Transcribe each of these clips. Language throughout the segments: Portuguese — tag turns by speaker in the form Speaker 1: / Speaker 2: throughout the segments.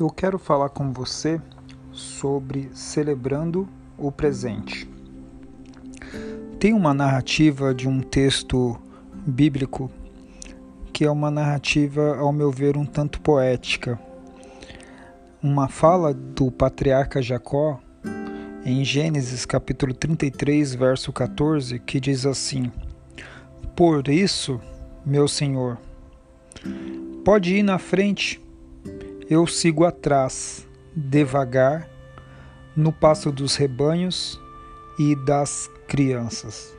Speaker 1: Eu quero falar com você sobre celebrando o presente. Tem uma narrativa de um texto bíblico que é uma narrativa, ao meu ver, um tanto poética. Uma fala do patriarca Jacó em Gênesis capítulo 33, verso 14, que diz assim: Por isso, meu Senhor, pode ir na frente eu sigo atrás, devagar, no passo dos rebanhos e das crianças.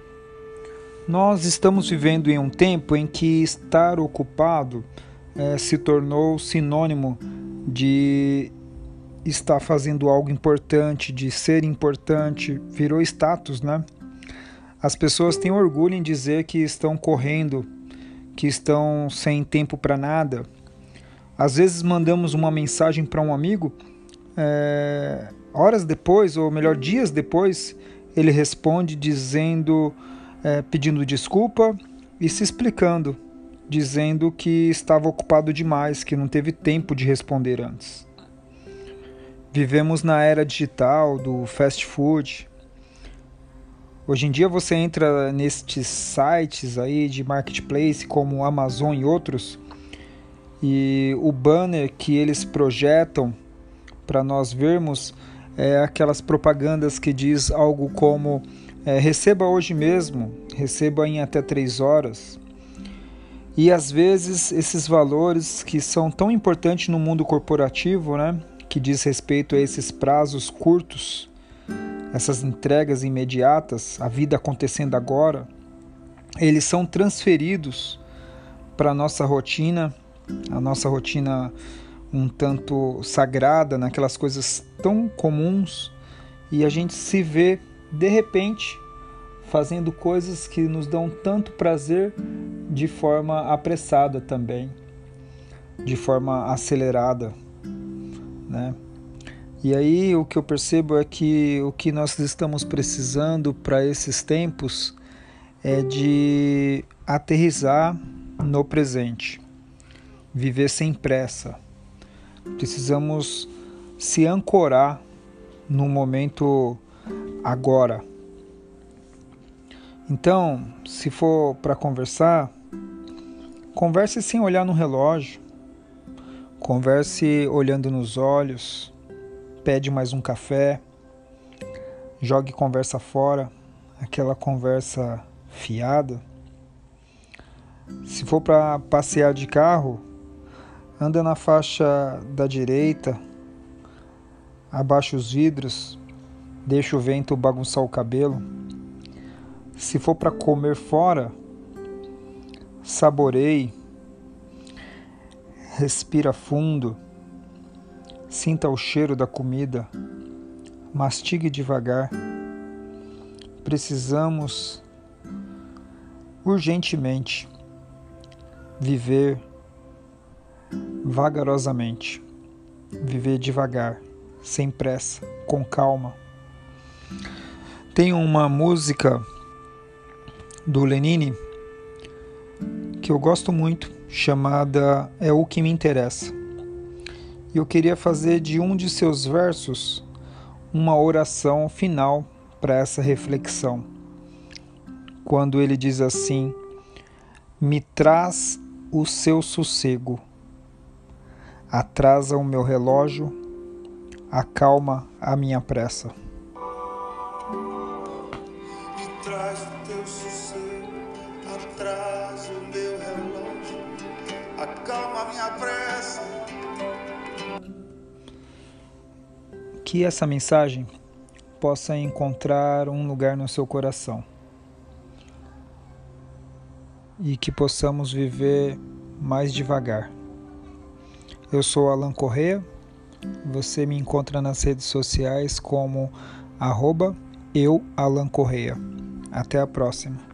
Speaker 1: Nós estamos vivendo em um tempo em que estar ocupado é, se tornou sinônimo de estar fazendo algo importante, de ser importante, virou status, né? As pessoas têm orgulho em dizer que estão correndo, que estão sem tempo para nada, às vezes mandamos uma mensagem para um amigo, é, horas depois, ou melhor, dias depois, ele responde dizendo, é, pedindo desculpa e se explicando, dizendo que estava ocupado demais, que não teve tempo de responder antes. Vivemos na era digital, do fast food. Hoje em dia você entra nestes sites aí de marketplace como Amazon e outros, e o banner que eles projetam para nós vermos é aquelas propagandas que diz algo como é, receba hoje mesmo, receba em até três horas. E às vezes esses valores que são tão importantes no mundo corporativo, né, que diz respeito a esses prazos curtos, essas entregas imediatas, a vida acontecendo agora, eles são transferidos para nossa rotina a nossa rotina um tanto sagrada, naquelas coisas tão comuns, e a gente se vê de repente fazendo coisas que nos dão tanto prazer de forma apressada também, de forma acelerada, né? E aí o que eu percebo é que o que nós estamos precisando para esses tempos é de aterrizar no presente viver sem pressa. Precisamos se ancorar no momento agora. Então, se for para conversar, converse sem olhar no relógio. Converse olhando nos olhos. Pede mais um café. Jogue conversa fora, aquela conversa fiada. Se for para passear de carro, anda na faixa da direita, abaixa os vidros, deixa o vento bagunçar o cabelo. Se for para comer fora, saboreie, respira fundo, sinta o cheiro da comida, mastigue devagar. Precisamos urgentemente viver vagarosamente, viver devagar, sem pressa, com calma. Tem uma música do Lenine que eu gosto muito, chamada É o que me interessa. E eu queria fazer de um de seus versos uma oração final para essa reflexão. Quando ele diz assim: Me traz o seu sossego atrasa o meu relógio, acalma a minha pressa.
Speaker 2: Traz o teu sossego, atrasa o meu relógio, acalma a minha pressa.
Speaker 1: Que essa mensagem possa encontrar um lugar no seu coração e que possamos viver mais devagar. Eu sou Alan Correia. Você me encontra nas redes sociais como arroba eu Alan Correia. Até a próxima.